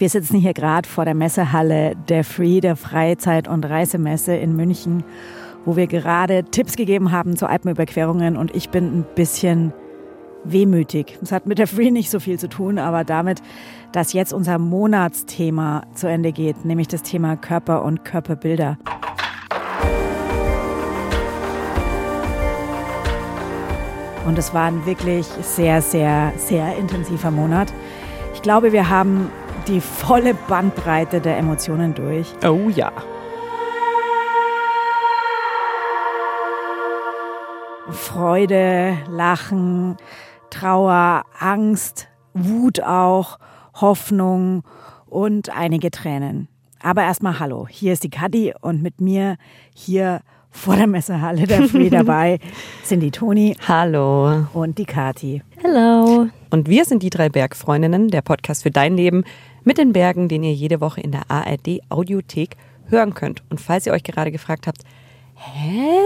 Wir sitzen hier gerade vor der Messehalle der Free, der Freizeit- und Reisemesse in München, wo wir gerade Tipps gegeben haben zu Alpenüberquerungen und ich bin ein bisschen wehmütig. Es hat mit der Free nicht so viel zu tun, aber damit, dass jetzt unser Monatsthema zu Ende geht, nämlich das Thema Körper und Körperbilder. Und es war ein wirklich sehr, sehr, sehr intensiver Monat. Ich glaube, wir haben die volle Bandbreite der Emotionen durch. Oh ja. Freude, Lachen, Trauer, Angst, Wut auch, Hoffnung und einige Tränen. Aber erstmal hallo, hier ist die Kadi und mit mir hier vor der Messehalle der Free dabei sind die Toni. Hallo. Und die Kati. Hallo. Und wir sind die drei Bergfreundinnen, der Podcast für dein Leben mit den Bergen, den ihr jede Woche in der ARD Audiothek hören könnt. Und falls ihr euch gerade gefragt habt, hä?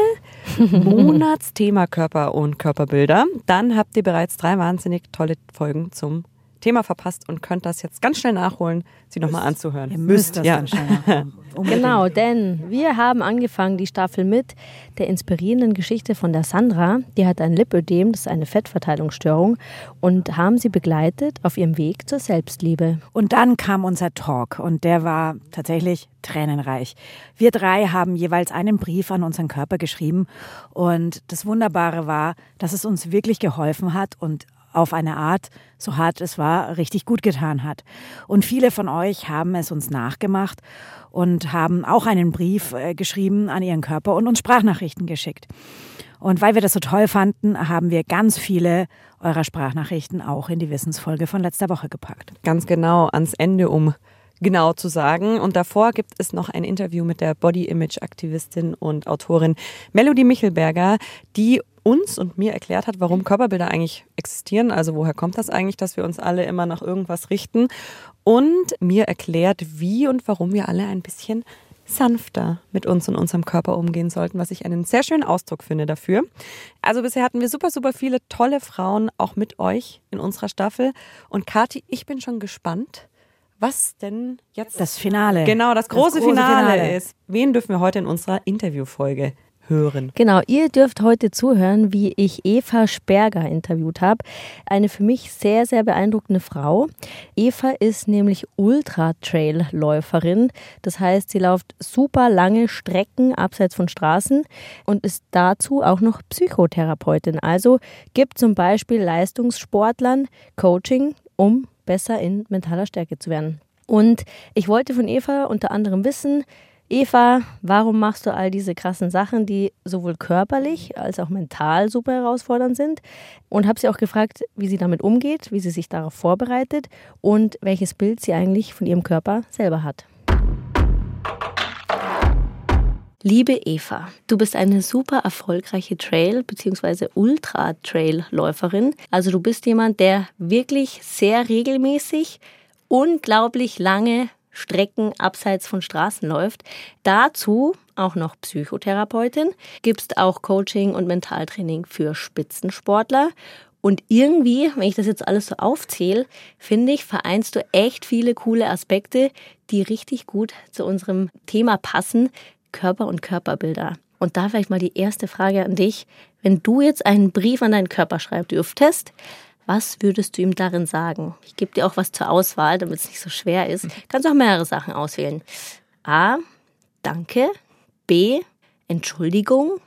Monatsthema Körper und Körperbilder, dann habt ihr bereits drei wahnsinnig tolle Folgen zum Thema verpasst und könnt das jetzt ganz schnell nachholen, sie nochmal anzuhören. Ihr müsst das ja. ganz schnell nachholen. Genau, denn wir haben angefangen die Staffel mit der inspirierenden Geschichte von der Sandra. Die hat ein Lipödem, das ist eine Fettverteilungsstörung, und haben sie begleitet auf ihrem Weg zur Selbstliebe. Und dann kam unser Talk und der war tatsächlich tränenreich. Wir drei haben jeweils einen Brief an unseren Körper geschrieben und das Wunderbare war, dass es uns wirklich geholfen hat und auf eine Art, so hart es war, richtig gut getan hat. Und viele von euch haben es uns nachgemacht und haben auch einen Brief äh, geschrieben an ihren Körper und uns Sprachnachrichten geschickt. Und weil wir das so toll fanden, haben wir ganz viele eurer Sprachnachrichten auch in die Wissensfolge von letzter Woche gepackt. Ganz genau ans Ende, um genau zu sagen. Und davor gibt es noch ein Interview mit der Body-Image-Aktivistin und Autorin Melody Michelberger, die uns und mir erklärt hat, warum Körperbilder eigentlich existieren. Also woher kommt das eigentlich, dass wir uns alle immer nach irgendwas richten? Und mir erklärt, wie und warum wir alle ein bisschen sanfter mit uns und unserem Körper umgehen sollten, was ich einen sehr schönen Ausdruck finde dafür. Also bisher hatten wir super, super viele tolle Frauen auch mit euch in unserer Staffel. Und Kathi, ich bin schon gespannt, was denn jetzt das Finale. Genau, das große, das große Finale, Finale ist. Wen dürfen wir heute in unserer Interviewfolge hören. Genau, ihr dürft heute zuhören, wie ich Eva Sperger interviewt habe. Eine für mich sehr, sehr beeindruckende Frau. Eva ist nämlich Ultra-Trail-Läuferin. Das heißt, sie läuft super lange Strecken abseits von Straßen und ist dazu auch noch Psychotherapeutin. Also gibt zum Beispiel Leistungssportlern Coaching, um besser in mentaler Stärke zu werden. Und ich wollte von Eva unter anderem wissen, Eva, warum machst du all diese krassen Sachen, die sowohl körperlich als auch mental super herausfordernd sind? Und habe sie auch gefragt, wie sie damit umgeht, wie sie sich darauf vorbereitet und welches Bild sie eigentlich von ihrem Körper selber hat. Liebe Eva, du bist eine super erfolgreiche Trail- bzw. Ultra-Trail-Läuferin. Also du bist jemand, der wirklich sehr regelmäßig unglaublich lange Strecken abseits von Straßen läuft. Dazu auch noch Psychotherapeutin, gibst auch Coaching und Mentaltraining für Spitzensportler. Und irgendwie, wenn ich das jetzt alles so aufzähle, finde ich, vereinst du echt viele coole Aspekte, die richtig gut zu unserem Thema passen, Körper und Körperbilder. Und da vielleicht mal die erste Frage an dich. Wenn du jetzt einen Brief an deinen Körper schreiben dürftest, was würdest du ihm darin sagen? Ich gebe dir auch was zur Auswahl, damit es nicht so schwer ist. Kannst auch mehrere Sachen auswählen. A. Danke. B. Entschuldigung.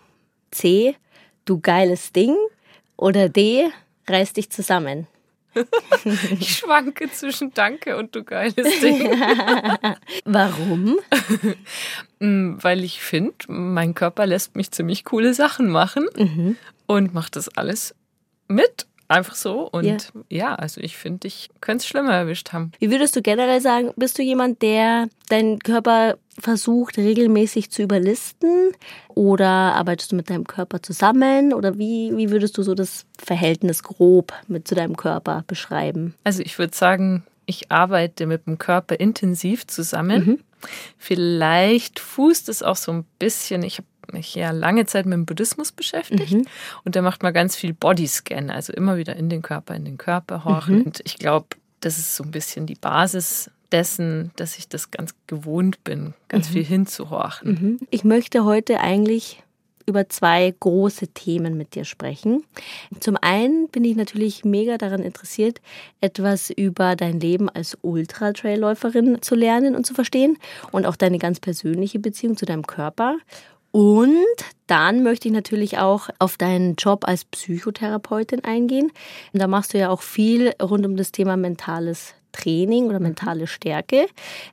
C. Du geiles Ding. Oder D. Reiß dich zusammen. Ich schwanke zwischen Danke und du geiles Ding. Warum? Mm, Weil ich finde, mein Körper lässt mich ziemlich coole Sachen machen Mhm. und macht das alles mit. Einfach so. Und Ja. ja, also ich finde, ich könnte es schlimmer erwischt haben. Wie würdest du generell sagen, bist du jemand, der deinen Körper versucht regelmäßig zu überlisten? Oder arbeitest du mit deinem Körper zusammen? Oder wie, wie würdest du so das Verhältnis grob mit zu deinem Körper beschreiben? Also ich würde sagen, ich arbeite mit dem Körper intensiv zusammen. Mhm. Vielleicht fußt es auch so ein bisschen, ich habe mich ja lange Zeit mit dem Buddhismus beschäftigt Mhm. und da macht man ganz viel Bodyscan, also immer wieder in den Körper, in den Körper horchen. Mhm. Und ich glaube, das ist so ein bisschen die Basis dessen, dass ich das ganz gewohnt bin, ganz mhm. viel hinzuhorchen. Mhm. Ich möchte heute eigentlich über zwei große Themen mit dir sprechen. Zum einen bin ich natürlich mega daran interessiert, etwas über dein Leben als Ultra-Trailläuferin zu lernen und zu verstehen und auch deine ganz persönliche Beziehung zu deinem Körper. Und dann möchte ich natürlich auch auf deinen Job als Psychotherapeutin eingehen. Da machst du ja auch viel rund um das Thema mentales Training oder mentale Stärke.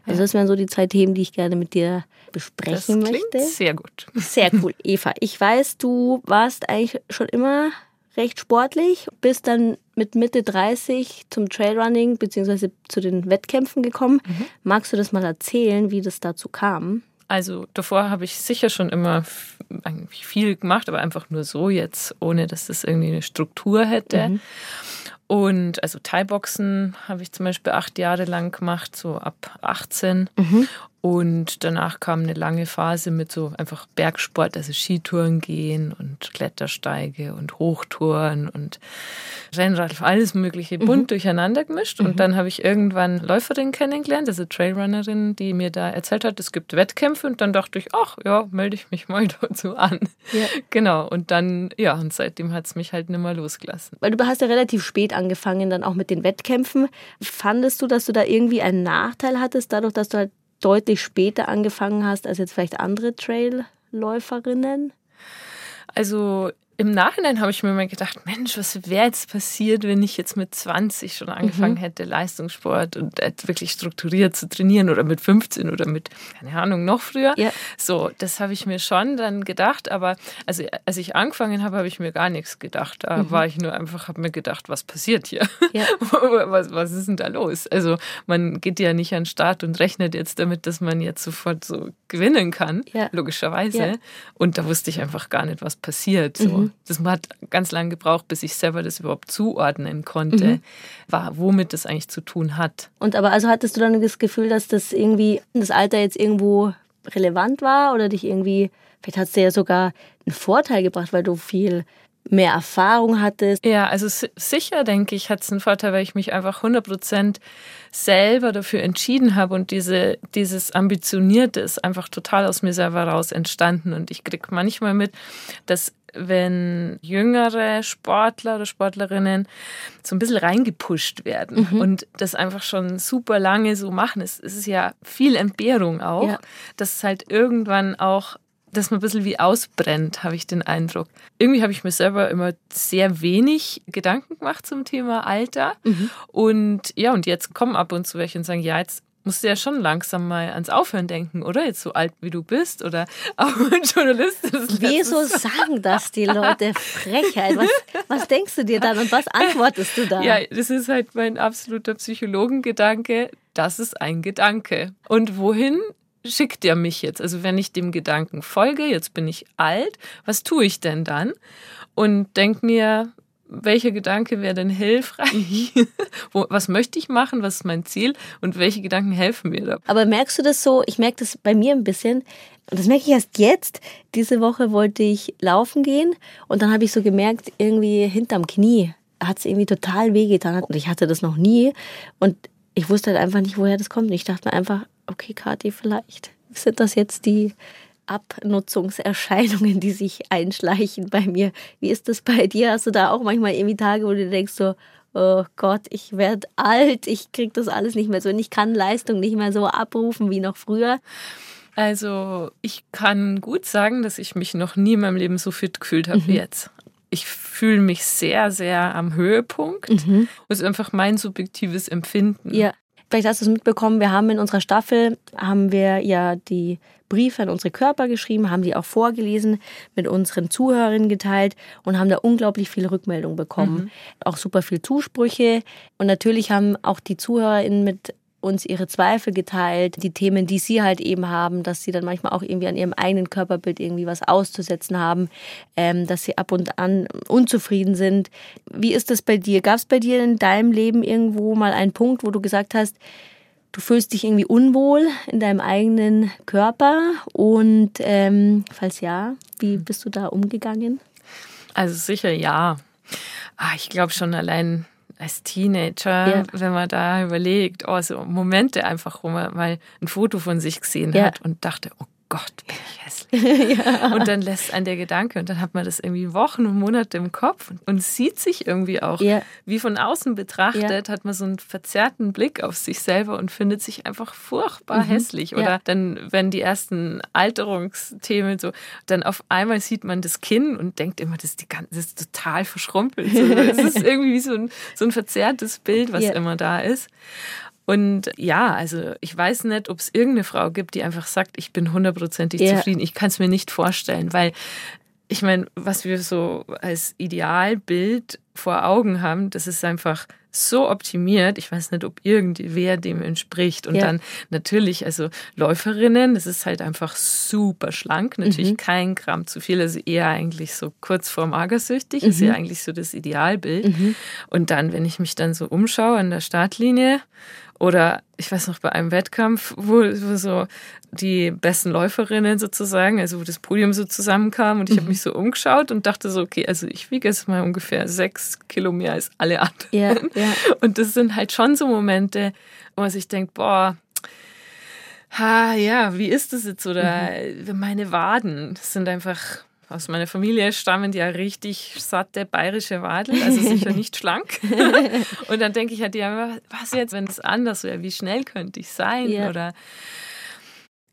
Also das wären so die zwei Themen, die ich gerne mit dir besprechen das möchte. Sehr gut. Sehr cool. Eva, ich weiß, du warst eigentlich schon immer recht sportlich, bist dann mit Mitte 30 zum Trailrunning bzw. zu den Wettkämpfen gekommen. Mhm. Magst du das mal erzählen, wie das dazu kam? Also davor habe ich sicher schon immer eigentlich viel gemacht, aber einfach nur so jetzt, ohne dass das irgendwie eine Struktur hätte. Mhm. Und also Thai-Boxen habe ich zum Beispiel acht Jahre lang gemacht, so ab 18. Mhm. Und danach kam eine lange Phase mit so einfach Bergsport, also Skitouren gehen und Klettersteige und Hochtouren und Rennrad, alles Mögliche bunt mhm. durcheinander gemischt. Mhm. Und dann habe ich irgendwann Läuferin kennengelernt, also Trailrunnerin, die mir da erzählt hat, es gibt Wettkämpfe. Und dann dachte ich, ach ja, melde ich mich mal dazu an. Ja. Genau. Und dann, ja, und seitdem hat es mich halt nicht mehr losgelassen. Weil du hast ja relativ spät angefangen, dann auch mit den Wettkämpfen. Fandest du, dass du da irgendwie einen Nachteil hattest, dadurch, dass du halt deutlich später angefangen hast als jetzt vielleicht andere Trailläuferinnen? Also im Nachhinein habe ich mir mal gedacht, Mensch, was wäre jetzt passiert, wenn ich jetzt mit 20 schon angefangen mhm. hätte, Leistungssport und wirklich strukturiert zu trainieren oder mit 15 oder mit, keine Ahnung, noch früher. Ja. So, das habe ich mir schon dann gedacht, aber also als ich angefangen habe, habe ich mir gar nichts gedacht. Da mhm. war ich nur einfach, habe mir gedacht, was passiert hier? Ja. was, was ist denn da los? Also man geht ja nicht an den Start und rechnet jetzt damit, dass man jetzt sofort so gewinnen kann, ja. logischerweise. Und da wusste ich einfach gar nicht, was passiert. So. Mhm. Das hat ganz lange gebraucht, bis ich selber das überhaupt zuordnen konnte, mhm. war, womit das eigentlich zu tun hat. Und aber also hattest du dann das Gefühl, dass das irgendwie das Alter jetzt irgendwo relevant war oder dich irgendwie, vielleicht hat es dir ja sogar einen Vorteil gebracht, weil du viel mehr Erfahrung hattest? Ja, also sicher denke ich, hat es einen Vorteil, weil ich mich einfach 100% selber dafür entschieden habe und diese, dieses Ambitionierte ist einfach total aus mir selber raus entstanden und ich kriege manchmal mit, dass wenn jüngere Sportler oder Sportlerinnen so ein bisschen reingepusht werden mhm. und das einfach schon super lange so machen. Es, es ist ja viel Entbehrung auch, ja. dass es halt irgendwann auch dass man ein bisschen wie ausbrennt, habe ich den Eindruck. Irgendwie habe ich mir selber immer sehr wenig Gedanken gemacht zum Thema Alter. Mhm. Und ja, und jetzt kommen ab und zu welche und sagen, ja, jetzt musst du ja schon langsam mal ans Aufhören denken, oder? Jetzt so alt wie du bist oder auch ein Journalist. Wieso sagen das die Leute? Frechheit. Was, was denkst du dir dann und was antwortest du da? Ja, das ist halt mein absoluter Psychologengedanke. Das ist ein Gedanke. Und wohin schickt er mich jetzt? Also wenn ich dem Gedanken folge, jetzt bin ich alt, was tue ich denn dann? Und denk mir, welcher Gedanke wäre denn hilfreich? was möchte ich machen? Was ist mein Ziel? Und welche Gedanken helfen mir da? Aber merkst du das so? Ich merke das bei mir ein bisschen. Und das merke ich erst jetzt. Diese Woche wollte ich laufen gehen und dann habe ich so gemerkt, irgendwie hinterm Knie hat es irgendwie total wehgetan. Und ich hatte das noch nie. Und ich wusste halt einfach nicht, woher das kommt. Und ich dachte mir einfach, okay, Kathi, vielleicht sind das jetzt die Abnutzungserscheinungen, die sich einschleichen bei mir. Wie ist das bei dir? Hast du da auch manchmal irgendwie Tage, wo du denkst so, oh Gott, ich werde alt, ich krieg das alles nicht mehr so und ich kann Leistung nicht mehr so abrufen wie noch früher? Also ich kann gut sagen, dass ich mich noch nie in meinem Leben so fit gefühlt habe mhm. wie jetzt. Ich fühle mich sehr, sehr am Höhepunkt. Mhm. Das ist einfach mein subjektives Empfinden. Ja. Vielleicht hast du es mitbekommen, wir haben in unserer Staffel, haben wir ja die Briefe an unsere Körper geschrieben, haben die auch vorgelesen, mit unseren Zuhörerinnen geteilt und haben da unglaublich viele Rückmeldungen bekommen. Mhm. Auch super viel Zusprüche. Und natürlich haben auch die ZuhörerInnen mit uns ihre Zweifel geteilt, die Themen, die sie halt eben haben, dass sie dann manchmal auch irgendwie an ihrem eigenen Körperbild irgendwie was auszusetzen haben, ähm, dass sie ab und an unzufrieden sind. Wie ist das bei dir? Gab es bei dir in deinem Leben irgendwo mal einen Punkt, wo du gesagt hast, du fühlst dich irgendwie unwohl in deinem eigenen Körper? Und ähm, falls ja, wie bist du da umgegangen? Also sicher ja. Ah, ich glaube schon allein als Teenager, Ja. wenn man da überlegt, oh, so Momente einfach, wo man mal ein Foto von sich gesehen Ja. hat und dachte, oh Gott, bin ich hässlich. Und dann lässt einen der Gedanke und dann hat man das irgendwie Wochen und Monate im Kopf und, und sieht sich irgendwie auch. Ja. Wie von außen betrachtet, hat man so einen verzerrten Blick auf sich selber und findet sich einfach furchtbar hässlich. Oder Mhm. Ja. dann, wenn die ersten Alterungsthemen so, dann auf einmal sieht man das Kinn und denkt immer, das ist, die ganze, das ist total verschrumpelt. So, es ist irgendwie wie so ein, so ein verzerrtes Bild, was Ja. immer da ist. Und ja, also ich weiß nicht, ob es irgendeine Frau gibt, die einfach sagt, ich bin hundertprozentig Ja. zufrieden. Ich kann es mir nicht vorstellen, weil ich meine, was wir so als Idealbild vor Augen haben, das ist einfach so optimiert. Ich weiß nicht, ob irgendwer dem entspricht. Und Ja. dann natürlich, also Läuferinnen, das ist halt einfach super schlank, natürlich Mhm. kein Gramm zu viel, also eher eigentlich so kurz vor magersüchtig, ist Mhm. ja eigentlich so das Idealbild. Und dann, wenn ich mich dann so umschaue an der Startlinie oder ich weiß noch bei einem Wettkampf, wo, wo so die besten Läuferinnen sozusagen, also wo das Podium so zusammenkam und ich Mhm. habe mich so umgeschaut und dachte so, okay, also ich wiege jetzt mal ungefähr sechs Kilo mehr als alle anderen. Ja, ja. Und das sind halt schon so Momente, wo man sich denkt, boah, ha, ja, wie ist das jetzt? Oder Mhm. meine Waden, das sind einfach aus meiner Familie stammen ja richtig satte bayerische Wadeln, also sicher nicht schlank. Und dann denke ich halt, ja, was jetzt, wenn es anders wäre? Wie schnell könnte ich sein? Ja. Oder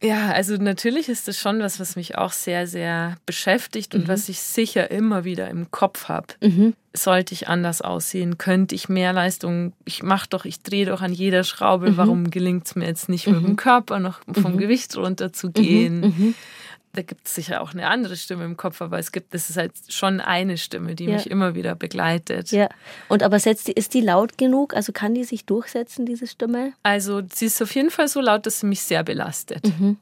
ja, also natürlich ist das schon was, was mich auch sehr, sehr beschäftigt und was ich sicher immer wieder im Kopf habe. Mhm. Sollte ich anders aussehen? Könnte ich mehr Leistung? Ich mache doch, ich drehe doch an jeder Schraube. Warum gelingt es mir jetzt nicht mit dem Körper noch vom Gewicht runter zu gehen? Da gibt es sicher auch eine andere Stimme im Kopf, aber es gibt, das ist halt schon eine Stimme, die Ja. mich immer wieder begleitet. Ja. Und aber setzt die, ist die laut genug? Also kann die sich durchsetzen, diese Stimme? Also sie ist auf jeden Fall so laut, dass sie mich sehr belastet. Mhm.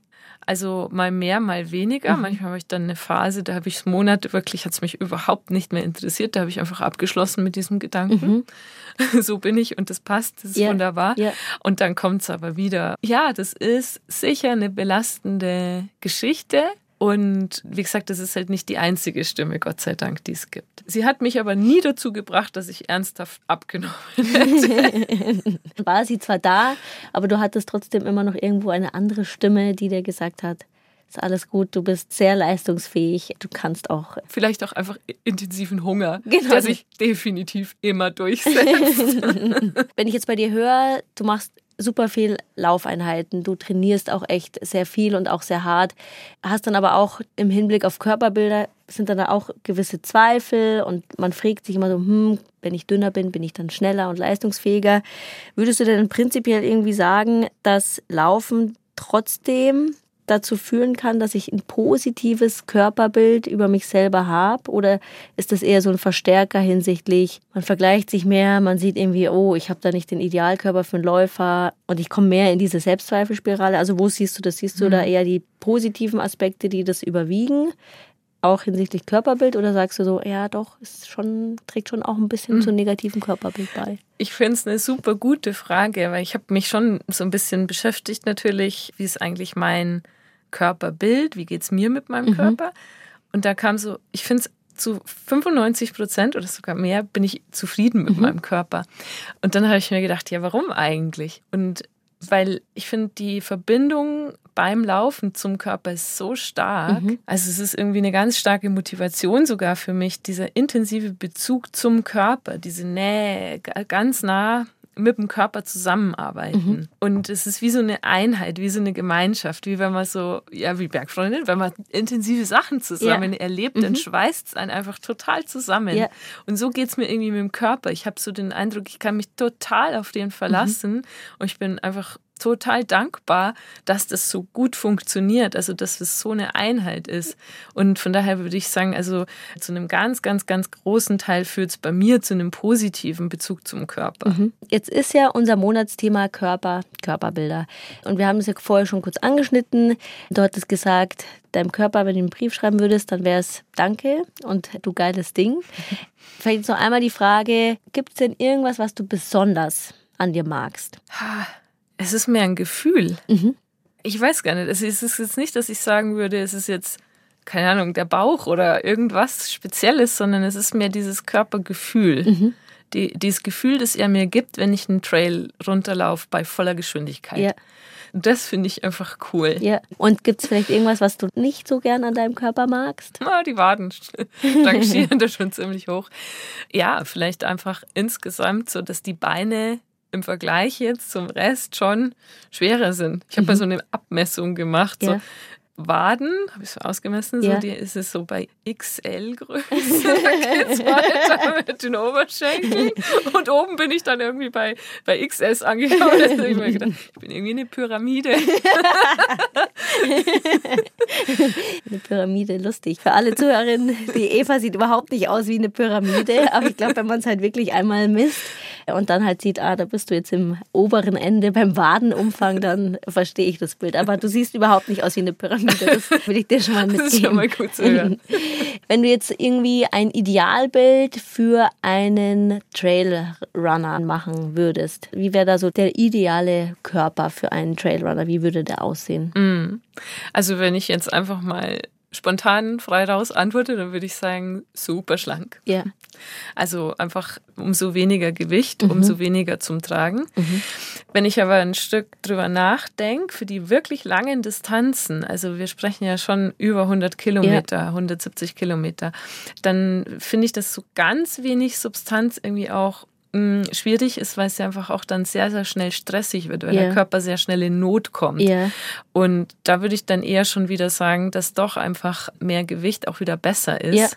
Also mal mehr, mal weniger. Manchmal habe ich dann eine Phase, da habe ich Monate wirklich, hat es mich überhaupt nicht mehr interessiert. Da habe ich einfach abgeschlossen mit diesem Gedanken. So bin ich und das passt, das ist Mhm. Ja, wunderbar. ja. Und dann kommt es aber wieder. Ja, das ist sicher eine belastende Geschichte. Und wie gesagt, das ist halt nicht die einzige Stimme, Gott sei Dank, die es gibt. Sie hat mich aber nie dazu gebracht, dass ich ernsthaft abgenommen hätte. War sie zwar da, aber du hattest trotzdem immer noch irgendwo eine andere Stimme, die dir gesagt hat, ist alles gut, du bist sehr leistungsfähig, du kannst auch. Vielleicht auch einfach intensiven Hunger, Genau. der sich definitiv immer durchsetzt. Wenn ich jetzt bei dir höre, du machst super viel Laufeinheiten, du trainierst auch echt sehr viel und auch sehr hart, hast dann aber auch im Hinblick auf Körperbilder sind dann da auch gewisse Zweifel und man fragt sich immer so, hm, wenn ich dünner bin, bin ich dann schneller und leistungsfähiger. Würdest du denn prinzipiell irgendwie sagen, dass Laufen trotzdem dazu führen kann, dass ich ein positives Körperbild über mich selber habe? Oder ist das eher so ein Verstärker hinsichtlich, man vergleicht sich mehr, man sieht irgendwie, oh, ich habe da nicht den Idealkörper für einen Läufer und ich komme mehr in diese Selbstzweifelspirale? Also wo siehst du das? Siehst du da eher die positiven Aspekte, die das überwiegen? Auch hinsichtlich Körperbild oder sagst du so, ja doch, ist schon, trägt schon auch ein bisschen zum negativen Körperbild bei? Ich finde es eine super gute Frage, weil ich habe mich schon so ein bisschen beschäftigt natürlich, wie ist eigentlich mein Körperbild, wie geht es mir mit meinem Körper. Und da kam so, ich finde es zu 95 Prozent oder sogar mehr bin ich zufrieden mit meinem Körper. Und dann habe ich mir gedacht, ja, warum eigentlich? Und weil ich finde, die Verbindung beim Laufen zum Körper ist so stark. Also es ist irgendwie eine ganz starke Motivation sogar für mich, dieser intensive Bezug zum Körper, diese Nähe, ganz nah mit dem Körper zusammenarbeiten. Und es ist wie so eine Einheit, wie so eine Gemeinschaft, wie wenn man so, ja, wie Bergfreundin, wenn man intensive Sachen zusammen erlebt, dann schweißt es einen einfach total zusammen. Ja. Und so geht es mir irgendwie mit dem Körper. Ich habe so den Eindruck, ich kann mich total auf den verlassen und ich bin einfach total dankbar, dass das so gut funktioniert, also dass es so eine Einheit ist. Und von daher würde ich sagen, also zu einem ganz, ganz, ganz großen Teil führt es bei mir zu einem positiven Bezug zum Körper. Jetzt ist ja unser Monatsthema Körper, Körperbilder. Und wir haben es ja vorher schon kurz angeschnitten. Du hattest gesagt, deinem Körper, wenn du einen Brief schreiben würdest, dann wäre es Danke und du geiles Ding. Vielleicht jetzt noch einmal die Frage, gibt es denn irgendwas, was du besonders an dir magst? Es ist mehr ein Gefühl. Ich weiß gar nicht. Es ist jetzt nicht, dass ich sagen würde, es ist jetzt, keine Ahnung, der Bauch oder irgendwas Spezielles, sondern es ist mehr dieses Körpergefühl. die, dieses Gefühl, das er mir gibt, wenn ich einen Trail runterlaufe bei voller Geschwindigkeit. Ja. Das finde ich einfach cool. Ja. Und gibt es vielleicht irgendwas, was du nicht so gern an deinem Körper magst? Ah, die Waden rangieren da schon ziemlich hoch. Ja, vielleicht einfach insgesamt so, dass die Beine im Vergleich jetzt zum Rest schon schwerer sind. Ich habe mal so eine Abmessung gemacht. So, Ja. Waden, habe ich so ausgemessen, so, Ja. die ist es so bei XL-Größe. Dann geht's weiter mit den Oberschenkeln. Und oben bin ich dann irgendwie bei, bei XS angekommen. Da habe ich mir gedacht, ich bin irgendwie eine Pyramide. Eine Pyramide, lustig. Für alle Zuhörerinnen, die Eva sieht überhaupt nicht aus wie eine Pyramide, aber ich glaube, wenn man es halt wirklich einmal misst und dann halt sieht, ah, da bist du jetzt im oberen Ende beim Wadenumfang, dann verstehe ich das Bild. Aber du siehst überhaupt nicht aus wie eine Pyramide, das will ich dir schon mal mitgeben. Das ist schon mal gut zu hören. Wenn du jetzt irgendwie ein Idealbild für einen Trailrunner machen würdest, wie wäre da so der ideale Körper für einen Trailrunner? Wie würde der aussehen? Also wenn ich jetzt einfach mal spontan frei raus antworte, dann würde ich sagen, super schlank. Ja. Also einfach umso weniger Gewicht, umso weniger zum Tragen. Wenn ich aber ein Stück drüber nachdenke, für die wirklich langen Distanzen, also wir sprechen ja schon über 100 Kilometer, 170 Kilometer, dann finde ich, dass so ganz wenig Substanz irgendwie auch schwierig ist, weil es ja einfach auch dann sehr, sehr schnell stressig wird, weil Ja. der Körper sehr schnell in Not kommt. Ja. Und da würde ich dann eher schon wieder sagen, dass doch einfach mehr Gewicht auch wieder besser ist, Ja.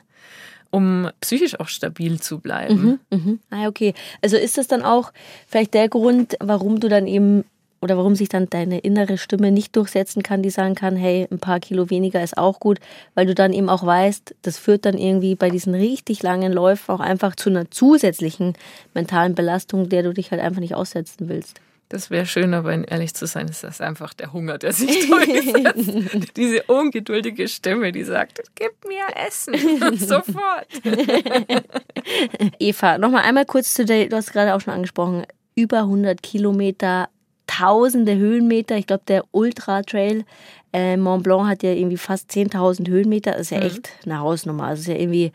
um psychisch auch stabil zu bleiben. Mhm. Ah, okay. Also ist das dann auch vielleicht der Grund, warum du dann eben oder warum sich dann deine innere Stimme nicht durchsetzen kann, die sagen kann, hey, ein paar Kilo weniger ist auch gut, weil du dann eben auch weißt, das führt dann irgendwie bei diesen richtig langen Läufen auch einfach zu einer zusätzlichen mentalen Belastung, der du dich halt einfach nicht aussetzen willst. Das wäre schön, aber ehrlich zu sein, ist das einfach der Hunger, der sich durchsetzt. Diese ungeduldige Stimme, die sagt, gib mir Essen, sofort. Eva, nochmal einmal kurz zu der, du hast gerade auch schon angesprochen, über 100 Kilometer, tausende Höhenmeter. Ich glaube, der Ultra Trail äh, Mont Blanc hat ja irgendwie fast 10.000 Höhenmeter. Das ist ja echt eine Hausnummer. Also ist ja irgendwie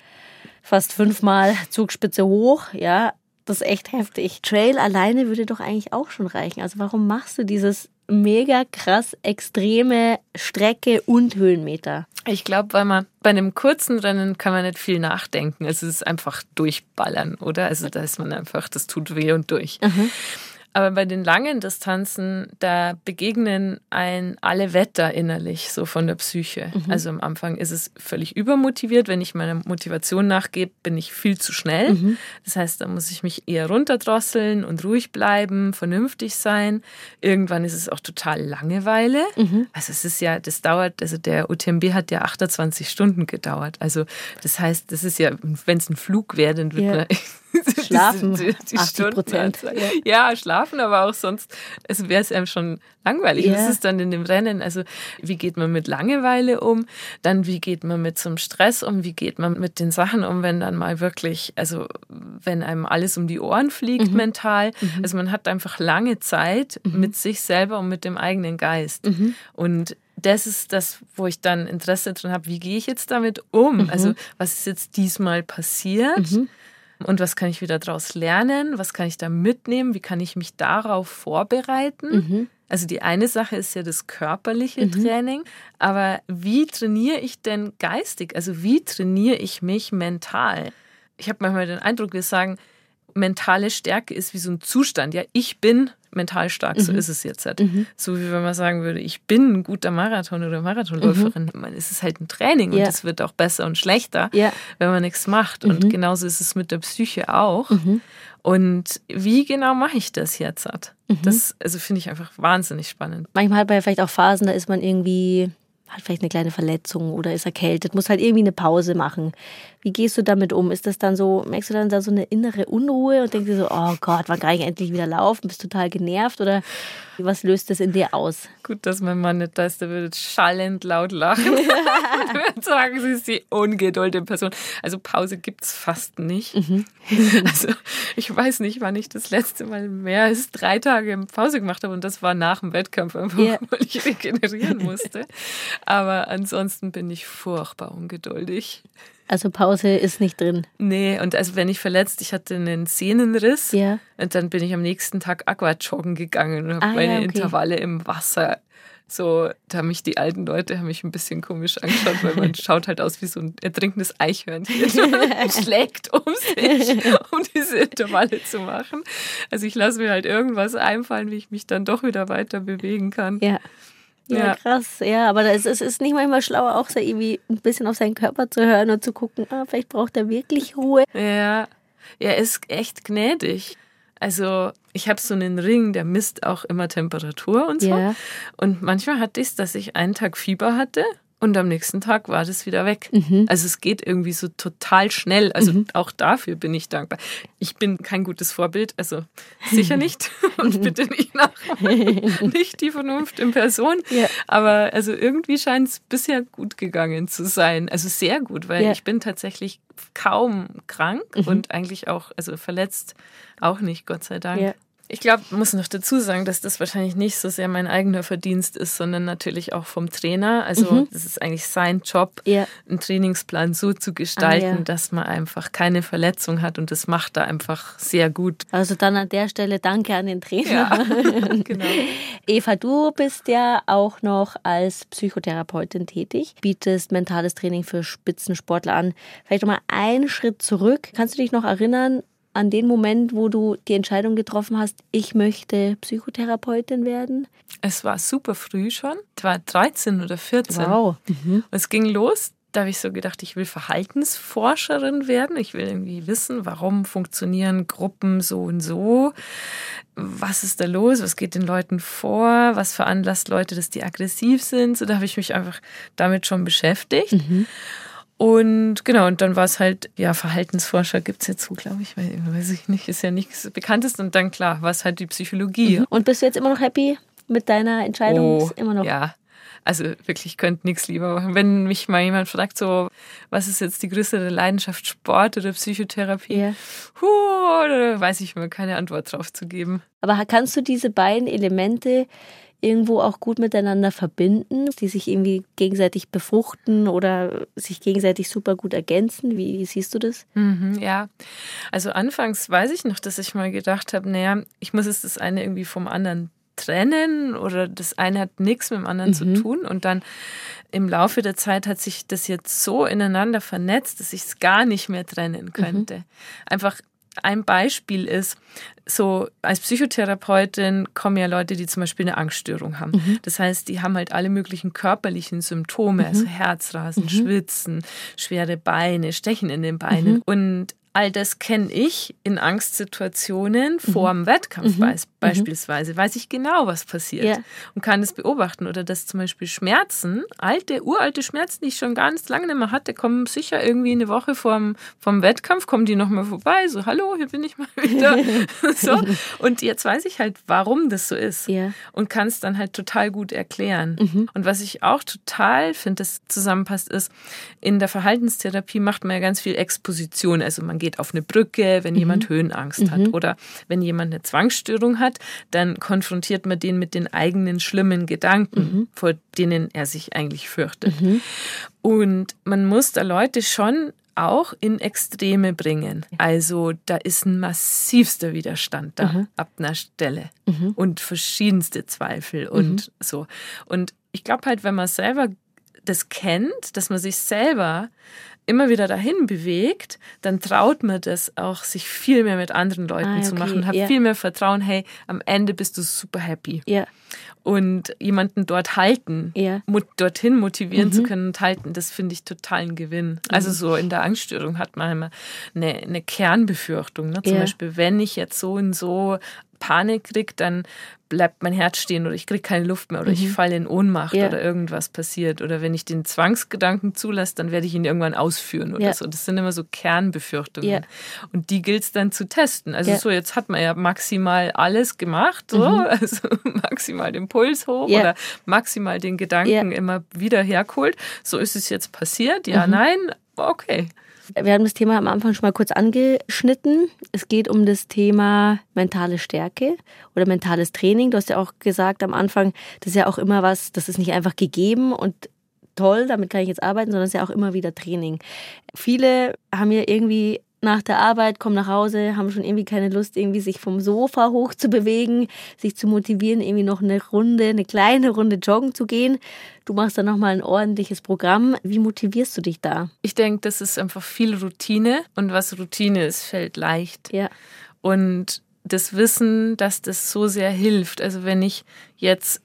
fast fünfmal Zugspitze hoch. Ja, das ist echt heftig. Trail alleine würde doch eigentlich auch schon reichen. Also warum machst du dieses mega krass extreme Strecke und Höhenmeter? Ich glaube, weil man bei einem kurzen Rennen kann man nicht viel nachdenken. Es ist einfach durchballern, oder? Also da ist man einfach, das tut weh und durch. Aber bei den langen Distanzen, da begegnen ein alle Wetter innerlich, so von der Psyche. Also am Anfang ist es völlig übermotiviert. Wenn ich meiner Motivation nachgebe, bin ich viel zu schnell. Das heißt, da muss ich mich eher runterdrosseln und ruhig bleiben, vernünftig sein. Irgendwann ist es auch total Langeweile. Also es ist ja, das dauert, also der UTMB hat ja 28 Stunden gedauert. Also das heißt, das ist ja, wenn es ein Flug wäre, dann wird Ja. man Schlafen, die, die 80 Stunden Prozent, anzeigen. Ja. schlafen, aber auch sonst, es wäre es einem schon langweilig. Ja. Das ist dann in dem Rennen, also wie geht man mit Langeweile um, dann wie geht man mit so einem Stress um, wie geht man mit den Sachen um, wenn dann mal wirklich, also wenn einem alles um die Ohren fliegt mental. Also man hat einfach lange Zeit mit sich selber und mit dem eigenen Geist. Und das ist das, wo ich dann Interesse dran habe, wie gehe ich jetzt damit um? Also was ist jetzt diesmal passiert? Und was kann ich wieder daraus lernen? Was kann ich da mitnehmen? Wie kann ich mich darauf vorbereiten? Also die eine Sache ist ja das körperliche Training, aber wie trainiere ich denn geistig? Also wie trainiere ich mich mental? Ich habe manchmal den Eindruck, wir sagen, mentale Stärke ist wie so ein Zustand. Ja, ich bin mental stark, so ist es jetzt halt. So wie wenn man sagen würde, ich bin ein guter Marathon oder Marathonläuferin. Man, es ist halt ein Training Ja. und es wird auch besser und schlechter, Ja. wenn man nichts macht. Und genauso ist es mit der Psyche auch. Und wie genau mache ich das jetzt? Halt? Das also finde ich einfach wahnsinnig spannend. Manchmal hat man ja vielleicht auch Phasen, da ist man irgendwie, hat vielleicht eine kleine Verletzung oder ist erkältet, muss halt irgendwie eine Pause machen. Wie gehst du damit um? Ist das dann so, merkst du dann da so eine innere Unruhe und denkst dir so, oh Gott, wann kann ich endlich wieder laufen? Bist total genervt oder was löst das in dir aus? Gut, dass mein Mann nicht da ist, der würde schallend laut lachen und würde sagen, sie ist die ungeduldige Person. Also Pause gibt es fast nicht. Also ich weiß nicht, wann ich das letzte Mal mehr als drei Tage Pause gemacht habe und das war nach dem Wettkampf, einfach Ja. weil ich regenerieren musste. Aber ansonsten bin ich furchtbar ungeduldig. Also Pause ist nicht drin. Nee, und also wenn ich verletzt, ich hatte einen Sehnenriss Ja. und dann bin ich am nächsten Tag Aquajoggen gegangen und habe Ah, meine ja, okay. Intervalle im Wasser. So, da haben mich die alten Leute haben mich ein bisschen komisch angeschaut, weil man schaut halt aus wie so ein ertrinkendes Eichhörnchen. schlägt um sich, um diese Intervalle zu machen. Also ich lasse mir halt irgendwas einfallen, wie ich mich dann doch wieder weiter bewegen kann. Ja. Ja, krass. Ja, aber es ist, ist nicht manchmal schlauer, auch so irgendwie ein bisschen auf seinen Körper zu hören und zu gucken, ah, vielleicht braucht er wirklich Ruhe. Ja, er ist echt gnädig. Also ich habe so einen Ring, der misst auch immer Temperatur und so. Ja. Und manchmal hatte ich es, dass ich einen Tag Fieber hatte und am nächsten Tag war das wieder weg. Mhm. Also es geht irgendwie so total schnell. Also auch dafür bin ich dankbar. Ich bin kein gutes Vorbild, also sicher nicht. und bitte nicht nachmachen. nicht die Vernunft in Person. Ja. Aber also irgendwie scheint es bisher gut gegangen zu sein. Also sehr gut, weil Ja. ich bin tatsächlich kaum krank und eigentlich auch, also verletzt auch nicht, Gott sei Dank. Ja. Ich glaube, muss noch dazu sagen, dass das wahrscheinlich nicht so sehr mein eigener Verdienst ist, sondern natürlich auch vom Trainer. Also das ist eigentlich sein Job, Ja. einen Trainingsplan so zu gestalten, Ah, ja. dass man einfach keine Verletzung hat und das macht er einfach sehr gut. Also dann an der Stelle danke an den Trainer. Ja, genau. Eva, du bist ja auch noch als Psychotherapeutin tätig, bietest mentales Training für Spitzensportler an. Vielleicht noch mal einen Schritt zurück. Kannst du dich noch erinnern an den Moment, wo du die Entscheidung getroffen hast, ich möchte Psychotherapeutin werden? Es war super früh schon. Ich war 13 oder 14. Wow. Und es ging los. Da habe ich so gedacht, ich will Verhaltensforscherin werden. Ich will irgendwie wissen, warum funktionieren Gruppen so und so. Was ist da los? Was geht den Leuten vor? Was veranlasst Leute, dass die aggressiv sind? So, da habe ich mich einfach damit schon beschäftigt. Und genau, und dann war es halt, ja, Verhaltensforscher gibt es jetzt so, glaube ich, weil, weiß ich nicht, ist ja nichts Bekanntes. Und dann klar, war es halt die Psychologie. Und bist du jetzt immer noch happy mit deiner Entscheidung? Ist immer noch. Oh, Ja. Also wirklich, ich könnte nichts lieber machen. Wenn mich mal jemand fragt, so, was ist jetzt die größere Leidenschaft, Sport oder Psychotherapie? Ja. Huh, da weiß ich mir keine Antwort drauf zu geben. Aber kannst du diese beiden Elemente irgendwo auch gut miteinander verbinden, die sich irgendwie gegenseitig befruchten oder sich gegenseitig super gut ergänzen? Wie siehst du das? Mhm, ja. Also anfangs weiß ich noch, dass ich mal gedacht habe, naja, ich muss jetzt das eine irgendwie vom anderen trennen oder das eine hat nichts mit dem anderen zu tun. Und dann im Laufe der Zeit hat sich das jetzt so ineinander vernetzt, dass ich es gar nicht mehr trennen könnte. Einfach ein Beispiel ist, so als Psychotherapeutin kommen ja Leute, die zum Beispiel eine Angststörung haben. Das heißt, die haben halt alle möglichen körperlichen Symptome, also Herzrasen, Schwitzen, schwere Beine, Stechen in den Beinen. Und all das kenne ich in Angstsituationen vor dem Wettkampf beis- beispielsweise. Weiß ich genau, was passiert Ja. und kann es beobachten. Oder dass zum Beispiel Schmerzen, alte, uralte Schmerzen, die ich schon ganz lange nicht mehr hatte, kommen sicher irgendwie eine Woche vorm, vom Wettkampf, kommen die nochmal vorbei. So, hallo, hier bin ich mal wieder. so. Und jetzt weiß ich halt, warum das so ist. Ja. Und kann es dann halt total gut erklären. Und was ich auch total finde, das zusammenpasst, ist, in der Verhaltenstherapie macht man ja ganz viel Exposition. Also man geht auf eine Brücke, wenn jemand Höhenangst hat. Oder wenn jemand eine Zwangsstörung hat, dann konfrontiert man den mit den eigenen schlimmen Gedanken, vor denen er sich eigentlich fürchtet. Und man muss da Leute schon auch in Extreme bringen. Also da ist ein massivster Widerstand da ab einer Stelle und verschiedenste Zweifel und so. Und ich glaube halt, wenn man selber das kennt, dass man sich selber immer wieder dahin bewegt, dann traut man das auch, sich viel mehr mit anderen Leuten Ah, zu okay, machen, hat ja. viel mehr Vertrauen, hey, am Ende bist du super happy Ja. und jemanden dort halten, Ja. mo dorthin motivieren zu können und halten, das finde ich total ein Gewinn. Also so in der Angststörung hat man immer eine, eine Kernbefürchtung. Ne? Zum. Beispiel, wenn ich jetzt so und so Panik kriege, dann bleibt mein Herz stehen oder ich kriege keine Luft mehr oder ich falle in Ohnmacht Ja. oder irgendwas passiert. Oder wenn ich den Zwangsgedanken zulasse, dann werde ich ihn irgendwann ausführen oder Ja. so. Das sind immer so Kernbefürchtungen. Ja. Und die gilt es dann zu testen. Also so, jetzt hat man ja maximal alles gemacht, so, also maximal den Puls hoch oder maximal den Gedanken immer wieder hergeholt. So ist es jetzt passiert, ja, nein, okay. Wir haben das Thema am Anfang schon mal kurz angeschnitten. Es geht um das Thema mentale Stärke oder mentales Training. Du hast ja auch gesagt am Anfang, das ist ja auch immer was, das ist nicht einfach gegeben und toll, damit kann ich jetzt arbeiten, sondern es ist ja auch immer wieder Training. Viele haben ja irgendwie nach der Arbeit, kommen nach Hause, haben schon irgendwie keine Lust, irgendwie sich vom Sofa hoch zu bewegen, sich zu motivieren, irgendwie noch eine Runde, eine kleine Runde joggen zu gehen. Du machst dann nochmal ein ordentliches Programm. Wie motivierst du dich da? Ich denke, das ist einfach viel Routine und was Routine ist, fällt leicht. Ja. Und das Wissen, dass das so sehr hilft. Also wenn ich jetzt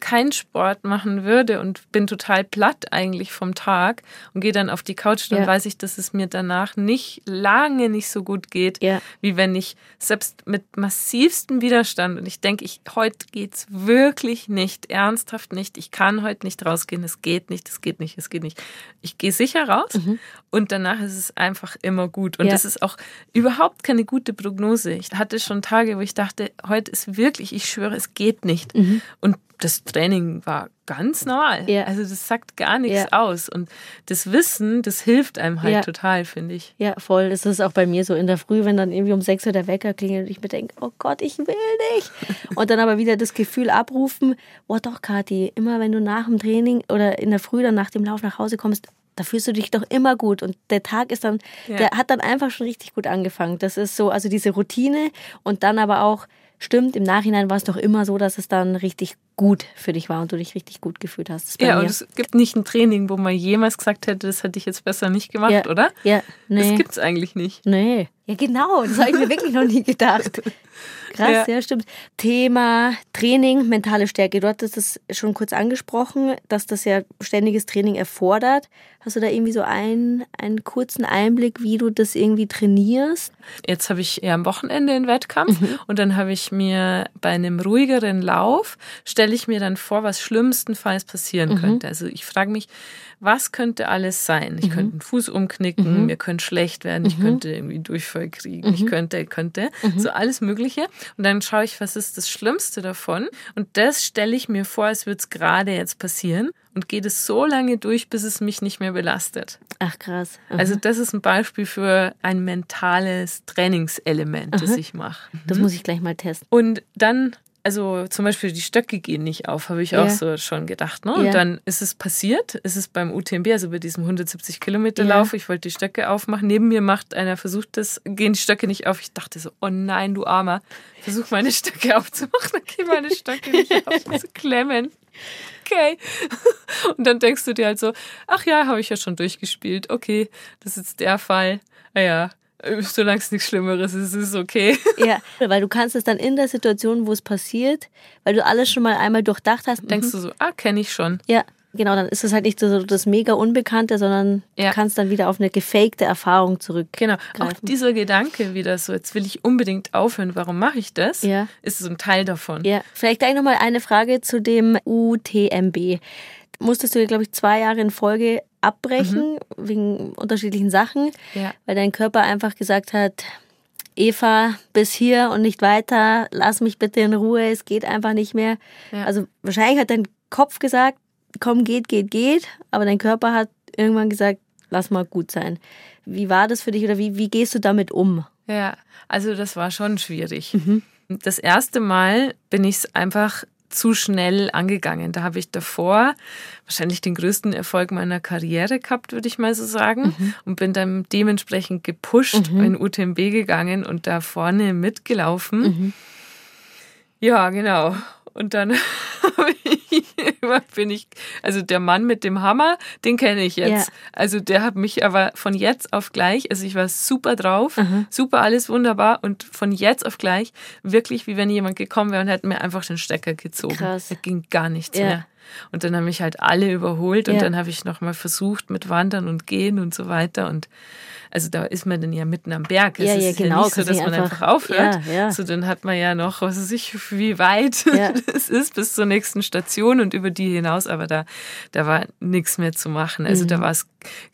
keinen Sport machen würde und bin total platt eigentlich vom Tag und gehe dann auf die Couch, dann ja. weiß ich, dass es mir danach nicht lange nicht so gut geht, ja. wie wenn ich selbst mit massivstem Widerstand und ich denke, ich heute geht's wirklich nicht, ernsthaft nicht, ich kann heute nicht rausgehen, es geht nicht, es geht nicht, es geht nicht. Ich gehe sicher raus mhm. Und danach ist es einfach immer gut und ja. das ist auch überhaupt keine gute Prognose. Ich hatte schon Tage, wo ich dachte, heute ist wirklich, ich schwöre, es geht nicht. Mhm. Und das Training war ganz normal. Ja. Also das sagt gar nichts ja. aus. Und das Wissen, das hilft einem halt total, finde ich. Ja, voll. Das ist auch bei mir so in der Früh, wenn dann irgendwie um sechs Uhr der Wecker klingelt und ich mir denke, oh Gott, ich will nicht. und dann aber wieder das Gefühl abrufen, oh doch, Kathi, immer wenn du nach dem Training oder in der Früh dann nach dem Lauf nach Hause kommst, da fühlst du dich doch immer gut und der Tag ist dann, der hat dann einfach schon richtig gut angefangen. Das ist so, also diese Routine und dann aber auch stimmt, im Nachhinein war es doch immer so, dass es dann richtig gut für dich war und du dich richtig gut gefühlt hast. Ja, und es gibt nicht ein Training, wo man jemals gesagt hätte, das hätte ich jetzt besser nicht gemacht, ja, oder? Ja, nee. Das gibt es eigentlich nicht. Nee. Ja, genau, das habe ich mir wirklich noch nie gedacht. Krass, ja. ja. stimmt. Thema Training, mentale Stärke. Du hattest das schon kurz angesprochen, dass das ja ständiges Training erfordert. Hast du da irgendwie so einen, einen kurzen Einblick, wie du das irgendwie trainierst? Jetzt habe ich ja am Wochenende einen Wettkampf mhm. und dann habe ich mir bei einem ruhigeren Lauf, stelle ich mir dann vor, was schlimmstenfalls passieren mhm. könnte. Also ich frage mich, was könnte alles sein? Ich mhm. könnte einen Fuß umknicken, mhm. mir könnte schlecht werden, ich mhm. könnte irgendwie Durchfall kriegen, ich mhm. könnte, könnte, mhm. so alles Mögliche. Und dann schaue ich, was ist das Schlimmste davon? Und das stelle ich mir vor, als würde es gerade jetzt passieren und gehe das so lange durch, bis es mich nicht mehr belastet. Ach krass. Also das ist ein Beispiel für ein mentales Trainingselement, das ich mache. Das muss ich gleich mal testen. Und dann also zum Beispiel die Stöcke gehen nicht auf, habe ich ja. auch so schon gedacht. Ne? Und ja. dann ist es passiert, ist es beim UTMB, also bei diesem 170 Kilometer Lauf, ja. ich wollte die Stöcke aufmachen. Neben mir macht einer, versucht das, gehen die Stöcke nicht auf. Ich dachte so, oh nein, du Armer, versuch meine Stöcke aufzumachen, dann gehen meine Stöcke nicht auf zu klemmen. Okay. Und dann denkst du dir halt so, ach ja, habe ich ja schon durchgespielt. Okay, das ist jetzt der Fall. Naja, Solange es nichts Schlimmeres ist, ist okay. Ja, weil du kannst es dann in der Situation, wo es passiert, weil du alles schon mal einmal durchdacht hast. Denkst mhm. du so, ah, kenne ich schon. Ja, genau, dann ist es halt nicht so das mega Unbekannte, sondern ja. du kannst dann wieder auf eine gefakte Erfahrung zurück. Genau, auch dieser Gedanke wieder so, jetzt will ich unbedingt aufhören, warum mache ich das? Ja. Ist so ein Teil davon. Ja, vielleicht gleich nochmal eine Frage zu dem UTMB musstest du dir, glaube ich, zwei Jahre in Folge abbrechen, mhm. wegen unterschiedlichen Sachen, ja. weil dein Körper einfach gesagt hat, Eva, bis hier und nicht weiter, lass mich bitte in Ruhe, es geht einfach nicht mehr. Ja. Also wahrscheinlich hat dein Kopf gesagt, komm, geht, geht, geht, aber dein Körper hat irgendwann gesagt, lass mal gut sein. Wie war das für dich oder wie, wie gehst du damit um? Ja, also das war schon schwierig. Mhm. Das erste Mal bin ich es einfach zu schnell angegangen. Da habe ich davor wahrscheinlich den größten Erfolg meiner Karriere gehabt, würde ich mal so sagen. Mhm. Und bin dann dementsprechend gepusht mhm. in UTMB gegangen und da vorne mitgelaufen. Mhm. Ja, genau. Und dann bin ich, also der Mann mit dem Hammer, den kenne ich jetzt. Ja. Also der hat mich aber von jetzt auf gleich, also ich war super drauf, mhm. super alles wunderbar und von jetzt auf gleich wirklich wie wenn jemand gekommen wäre und hätte mir einfach den Stecker gezogen. Krass. Da ging gar nichts ja. mehr. Und dann haben mich halt alle überholt und ja. dann habe ich nochmal versucht mit Wandern und Gehen und so weiter und also da ist man dann ja mitten am Berg. Es ja, ja, ist genau. Ja nicht so, dass man einfach, einfach aufhört. Ja, ja. So, dann hat man ja noch, was weiß ich, wie weit es ist bis zur nächsten Station und über die hinaus, aber da, da war nichts mehr zu machen. Also mhm. da war es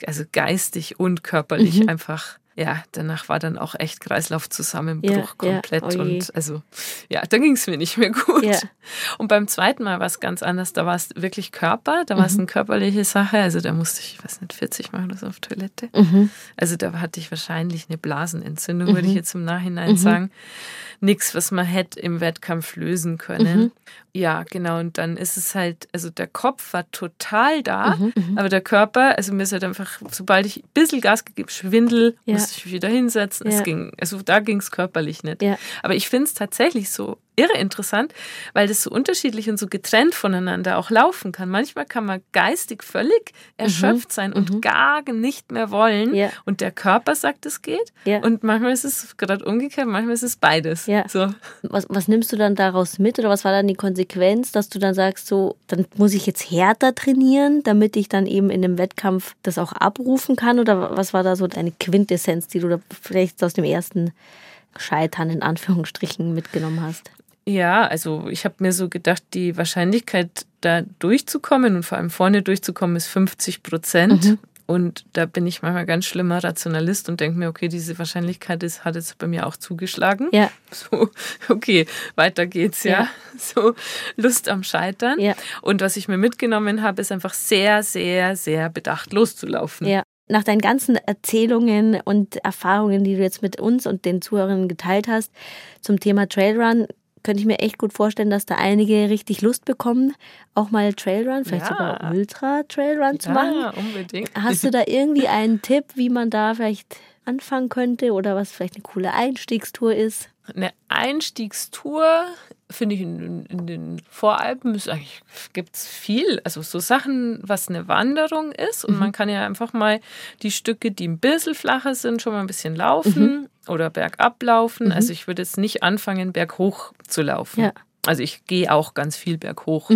also geistig und körperlich mhm. einfach ja, danach war dann auch echt Kreislaufzusammenbruch Ja, komplett. ja, oh und also, ja, da ging es mir nicht mehr gut. Ja. Und beim zweiten Mal war es ganz anders. Da war es wirklich Körper, da war Mhm. es eine körperliche Sache. Also da musste ich, ich weiß nicht, 40 Mal oder so auf Toilette. Mhm. Also da hatte ich wahrscheinlich eine Blasenentzündung, würde ich jetzt im Nachhinein sagen. Nichts, was man hätte im Wettkampf lösen können. Mhm. Ja, genau. Und dann ist es halt, also der Kopf war total da, Mhm, aber der Körper, also mir ist halt einfach, sobald ich ein bisschen Gas gegeben, Schwindel, Ja. Musste ich mich wieder hinsetzen. Ja. Es ging, also da ging es körperlich nicht. Ja. Aber ich finde es tatsächlich so irre interessant, weil das so unterschiedlich und so getrennt voneinander auch laufen kann. Manchmal kann man geistig völlig erschöpft sein und gar nicht mehr wollen. Mhm. Ja. Und der Körper sagt, es geht. Ja. Und manchmal ist es gerade umgekehrt, manchmal ist es beides. Ja. So. Was, was nimmst du dann daraus mit oder was war dann die Konsequenz, dass du dann sagst, so, dann muss ich jetzt härter trainieren, damit ich dann eben in dem Wettkampf das auch abrufen kann? Oder was war da so deine Quintessenz, die du da vielleicht aus dem ersten Scheitern in Anführungsstrichen mitgenommen hast? Ja, also ich habe mir so gedacht, die Wahrscheinlichkeit, da durchzukommen und vor allem vorne durchzukommen, ist 50 Prozent. Mhm. Und da bin ich manchmal ganz schlimmer Rationalist und denke mir, okay, diese Wahrscheinlichkeit ist, hat jetzt bei mir auch zugeschlagen. Ja. So, okay, weiter geht's, ja. Ja. So, Lust am Scheitern. Ja. Und was ich mir mitgenommen habe, ist einfach sehr, sehr, sehr bedacht loszulaufen. Ja. Nach deinen ganzen Erzählungen und Erfahrungen, die du jetzt mit uns und den Zuhörern geteilt hast zum Thema Trailrun, könnte ich mir echt gut vorstellen, dass da einige richtig Lust bekommen, auch mal Trailrun, vielleicht Ja. sogar Ultra-Trailrun zu machen. Ja, unbedingt. Hast du da irgendwie einen Tipp, wie man da vielleicht anfangen könnte oder was vielleicht eine coole Einstiegstour ist? Eine Einstiegstour finde ich in, in den Voralpen eigentlich gibt's viel. Also so Sachen, was eine Wanderung ist. Und man kann ja einfach mal die Stücke, die ein bisschen flacher sind, schon mal ein bisschen laufen oder bergab laufen. Also ich würde jetzt nicht anfangen, berghoch zu laufen. Ja. Also ich gehe auch ganz viel berghoch.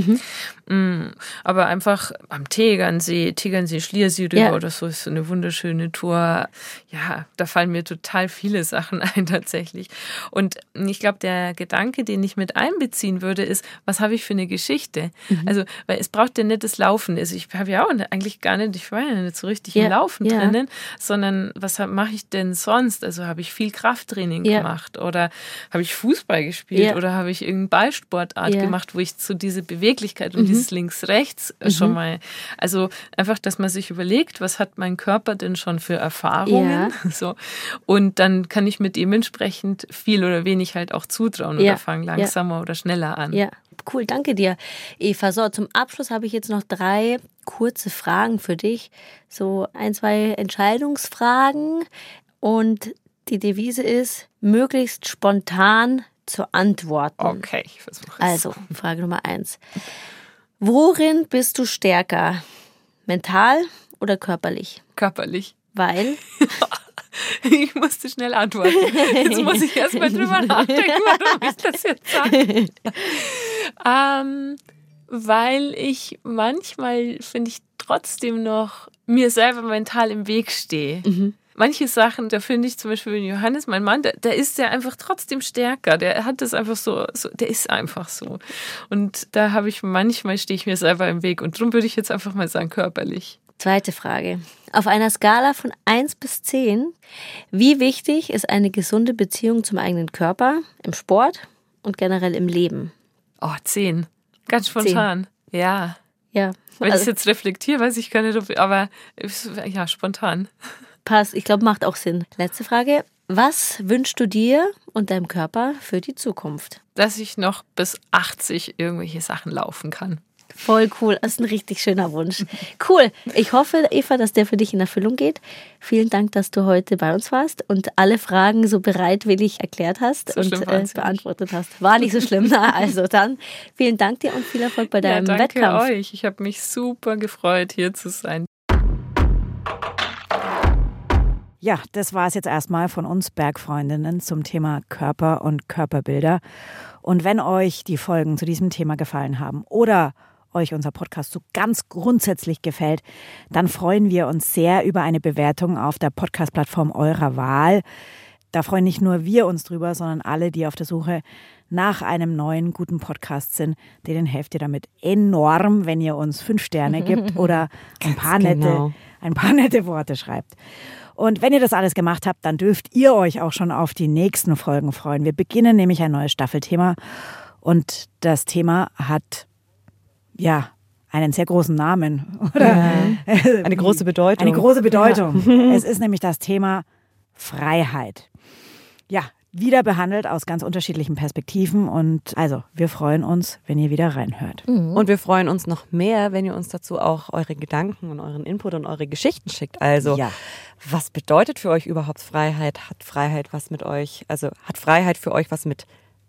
Mm, Aber einfach am Tegernsee, Tegernsee, Schliersee rüber Ja. oder so ist so eine wunderschöne Tour. Ja, da fallen mir total viele Sachen ein tatsächlich. Und ich glaube, der Gedanke, den ich mit einbeziehen würde, ist, was habe ich für eine Geschichte? Mhm. Also, weil es braucht ja nicht das Laufen. Also ich habe ja auch eigentlich gar nicht, ich war ja nicht so richtig Ja, im Laufen ja. drinnen, sondern was mache ich denn sonst? Also habe ich viel Krafttraining gemacht oder habe ich Fußball gespielt oder habe ich irgendeine Ballsportart Ja. gemacht, wo ich so diese Beweglichkeit und dieses links-rechts äh, schon mal, also einfach, dass man sich überlegt, was hat mein Körper denn schon für Erfahrungen? So. Und dann kann ich mir dementsprechend viel oder wenig halt auch zutrauen Ja. oder fange langsamer oder schneller an. Ja, cool, danke dir, Eva. So, zum Abschluss habe ich jetzt noch drei kurze Fragen für dich. So ein, zwei Entscheidungsfragen. Und die Devise ist, möglichst spontan zu antworten. Okay, ich versuche es. Also, Frage Nummer eins. Worin bist du stärker? Mental oder körperlich? Körperlich. Weil, Ich musste schnell antworten. Jetzt muss ich erst mal drüber nachdenken, warum ich das jetzt sage. ähm, weil ich manchmal, finde ich, trotzdem noch mir selber mental im Weg stehe. Manche Sachen, da finde ich zum Beispiel Johannes, mein Mann, der, der ist ja einfach trotzdem stärker. Der hat das einfach so, so der ist einfach so. Und da habe ich manchmal stehe ich mir selber im Weg. Und darum würde ich jetzt einfach mal sagen, körperlich. zweite Frage. Auf einer Skala von 1 bis 10, wie wichtig ist eine gesunde Beziehung zum eigenen Körper im Sport und generell im Leben? Oh, zehn. Ganz spontan. Ja. Ja, Wenn ich also, jetzt reflektiere, weiß ich gar nicht, aber es- ja, spontan. Passt. Ich glaube, macht auch Sinn. Letzte Frage. Was wünschst du dir und deinem Körper für die Zukunft? Dass ich noch bis 80 irgendwelche Sachen laufen kann. Voll cool. Das ist ein richtig schöner Wunsch. Cool. Ich hoffe, Eva, dass der für dich in Erfüllung geht. Vielen Dank, dass du heute bei uns warst und alle Fragen so bereitwillig erklärt hast So und äh, ja beantwortet hast. War nicht so schlimm. Na, also dann vielen Dank dir und viel Erfolg bei Ja, deinem danke Wettkampf. euch. Ich habe mich super gefreut, hier zu sein. Ja, das war es jetzt erstmal von uns Bergfreundinnen zum Thema Körper und Körperbilder. Und wenn euch die Folgen zu diesem Thema gefallen haben oder euch unser Podcast so ganz grundsätzlich gefällt, dann freuen wir uns sehr über eine Bewertung auf der Podcast-Plattform eurer Wahl. Da freuen nicht nur wir uns drüber, sondern alle, die auf der Suche nach einem neuen guten Podcast sind. Denen helft ihr damit enorm, wenn ihr uns fünf Sterne gibt oder ein paar nette, genau. ein paar nette Worte schreibt. Und wenn ihr das alles gemacht habt, dann dürft ihr euch auch schon auf die nächsten Folgen freuen. Wir beginnen nämlich ein neues Staffelthema und das Thema hat ja einen sehr großen Namen. Oder? Ja. Eine große Bedeutung. Eine große Bedeutung. Ja. Es ist nämlich das Thema Freiheit. Ja, wieder behandelt aus ganz unterschiedlichen Perspektiven. Und also, wir freuen uns, wenn ihr wieder reinhört. Mhm. Und wir freuen uns noch mehr, wenn ihr uns dazu auch eure Gedanken und euren Input und eure Geschichten schickt. Also, ja. was bedeutet für euch überhaupt Freiheit? Hat Freiheit was mit euch, also hat Freiheit für euch was mit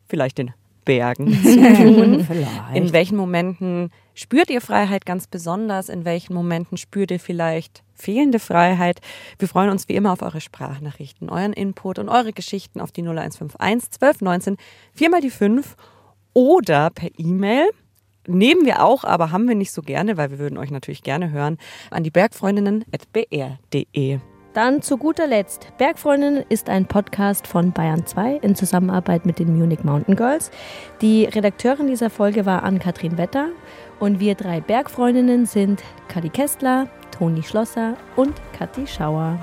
vielleicht den Bergen zu tun? In welchen Momenten spürt ihr Freiheit ganz besonders? In welchen Momenten spürt ihr vielleicht fehlende Freiheit? Wir freuen uns wie immer auf eure Sprachnachrichten, euren Input und eure Geschichten auf die 0151 1219 4 mal die 5 oder per E-Mail. Nehmen wir auch, aber haben wir nicht so gerne, weil wir würden euch natürlich gerne hören, an die Bergfreundinnen.br.de. Dann zu guter Letzt. Bergfreundinnen ist ein Podcast von Bayern 2 in Zusammenarbeit mit den Munich Mountain Girls. Die Redakteurin dieser Folge war Ann-Kathrin Wetter und wir drei Bergfreundinnen sind Kadi Kestler, Toni Schlosser und Kathi Schauer.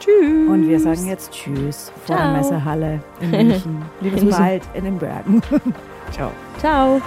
Tschüss. Und wir sagen jetzt Tschüss vor Ciao. der Messehalle in München. Bis bald in den Bergen. Ciao. Ciao.